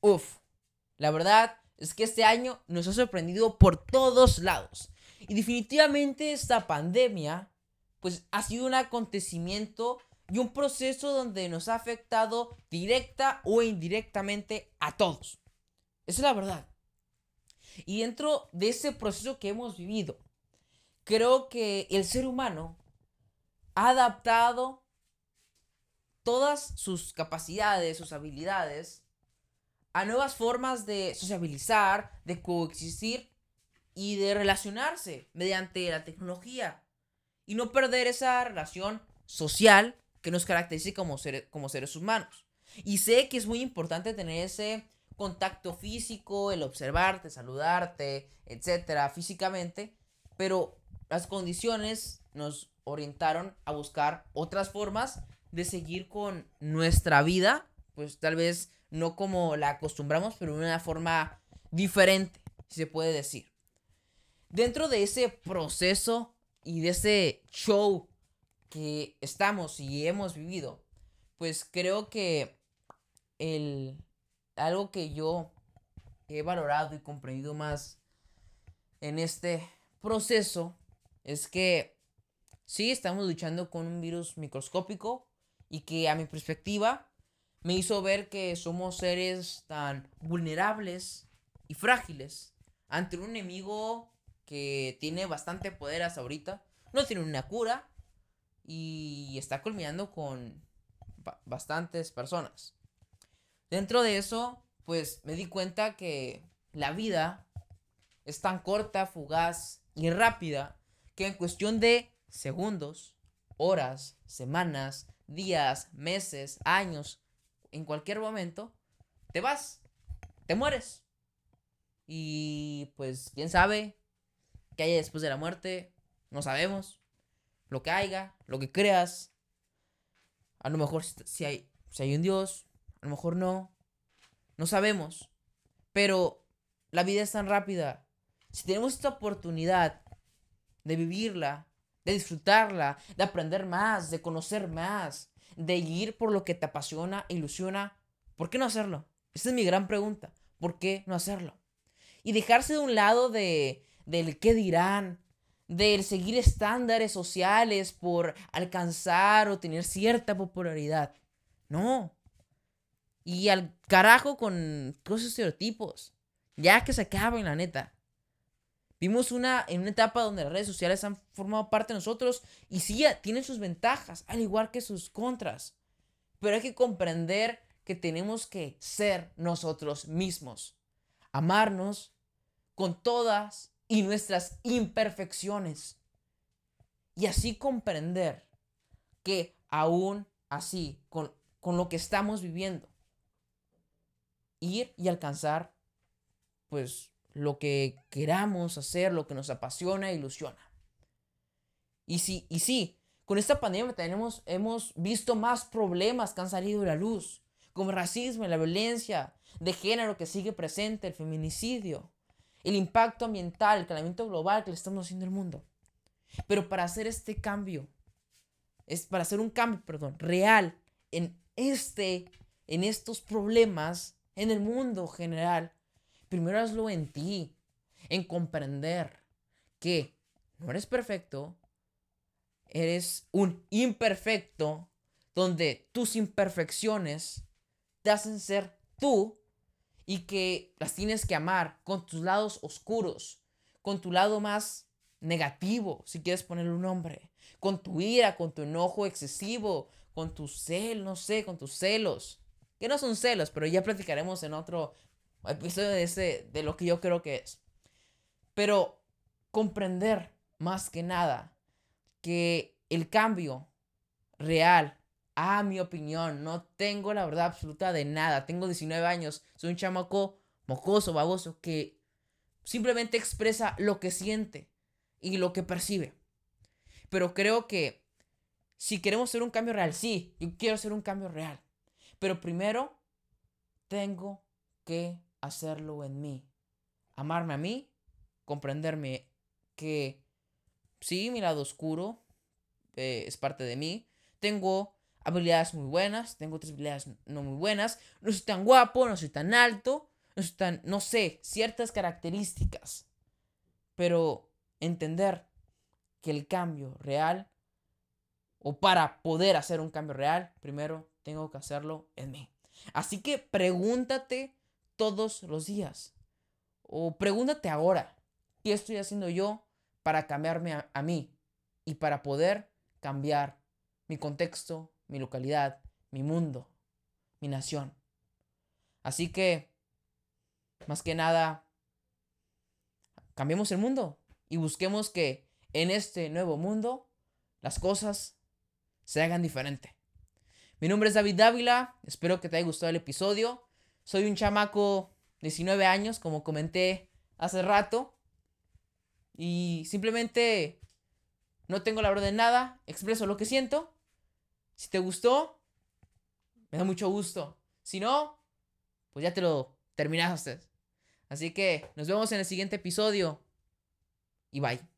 Uf, la verdad es que este año nos ha sorprendido por todos lados. Y definitivamente esta pandemia, pues ha sido un acontecimiento y un proceso donde nos ha afectado directa o indirectamente a todos. Esa es la verdad. Y dentro de ese proceso que hemos vivido, creo que el ser humano ha adaptado todas sus capacidades, sus habilidades, a nuevas formas de sociabilizar, de coexistir y de relacionarse mediante la tecnología. Y no perder esa relación social que nos caracteriza como, como seres humanos. Y sé que es muy importante tener ese contacto físico, el observarte, saludarte, etcétera, físicamente, pero las condiciones nos orientaron a buscar otras formas de seguir con nuestra vida, pues tal vez no como la acostumbramos, pero de una forma diferente, si se puede decir. Dentro de ese proceso y de ese show que estamos y hemos vivido, pues creo que el algo que yo he valorado y comprendido más en este proceso es que sí estamos luchando con un virus microscópico y que a mi perspectiva me hizo ver que somos seres tan vulnerables y frágiles ante un enemigo que tiene bastante poder hasta ahorita, no tiene una cura y está culminando con bastantes personas. Dentro de eso, pues me di cuenta que la vida es tan corta, fugaz y rápida que en cuestión de segundos, horas, semanas, días, meses, años, en cualquier momento, te vas, te mueres. Y pues, quién sabe qué hay después de la muerte, no sabemos. Lo que haya, lo que creas. A lo mejor si hay, si hay un Dios, a lo mejor no. No sabemos. Pero la vida es tan rápida. Si tenemos esta oportunidad de vivirla, de disfrutarla, de aprender más, de conocer más, de ir por lo que te apasiona, ilusiona, ¿por qué no hacerlo? Esa es mi gran pregunta. ¿Por qué no hacerlo? Y dejarse de un lado de del qué dirán, del seguir estándares sociales por alcanzar o tener cierta popularidad. No. Y al carajo con esos estereotipos. Ya que se acaben, la neta. Vimos una, en una etapa donde las redes sociales han formado parte de nosotros y sí, tienen sus ventajas, al igual que sus contras. Pero hay que comprender que tenemos que ser nosotros mismos. Amarnos con todas y nuestras imperfecciones. Y así comprender que aún así, con, con lo que estamos viviendo, ir y alcanzar, pues, lo que queramos hacer, lo que nos apasiona e ilusiona. Y sí, y sí, con esta pandemia tenemos, hemos visto más problemas que han salido de la luz, como el racismo, la violencia de género que sigue presente, el feminicidio, el impacto ambiental, el calentamiento global que le estamos haciendo al mundo. Pero para hacer este cambio, es para hacer un cambio, perdón, real en este, en estos problemas, en el mundo general, Primero hazlo en ti, en comprender que no eres perfecto, eres un imperfecto, donde tus imperfecciones te hacen ser tú y que las tienes que amar con tus lados oscuros, con tu lado más negativo, si quieres ponerle un nombre, con tu ira, con tu enojo excesivo, con tu cel, no sé, con tus celos, que no son celos, pero ya platicaremos en otro episodio de, ese, de lo que yo creo que es. Pero comprender más que nada que el cambio real, a mi opinión, no tengo la verdad absoluta de nada. Tengo 19 años, soy un chamaco mocoso, baboso, que simplemente expresa lo que siente y lo que percibe. Pero creo que si queremos hacer un cambio real, sí, yo quiero hacer un cambio real. Pero primero tengo que hacerlo en mí. Amarme a mí, comprenderme que sí, mi lado oscuro eh, es parte de mí. Tengo habilidades muy buenas, tengo otras habilidades no muy buenas, no soy tan guapo, no soy tan alto, no soy tan, no sé, ciertas características. Pero entender que el cambio real, o para poder hacer un cambio real, primero tengo que hacerlo en mí. Así que pregúntate todos los días. O pregúntate ahora, ¿qué estoy haciendo yo para cambiarme a, mí? Y para poder cambiar mi contexto, mi localidad, mi mundo, mi nación. Así que, más que nada, cambiemos el mundo y busquemos que en este nuevo mundo las cosas se hagan diferente. Mi nombre es David Dávila, espero que te haya gustado el episodio. Soy un chamaco de 19 años, como comenté hace rato. Y simplemente no tengo la verdad de nada, expreso lo que siento si te gustó, me da mucho gusto. Si no, pues ya te lo terminaste. Así que nos vemos en el siguiente episodio. Y bye.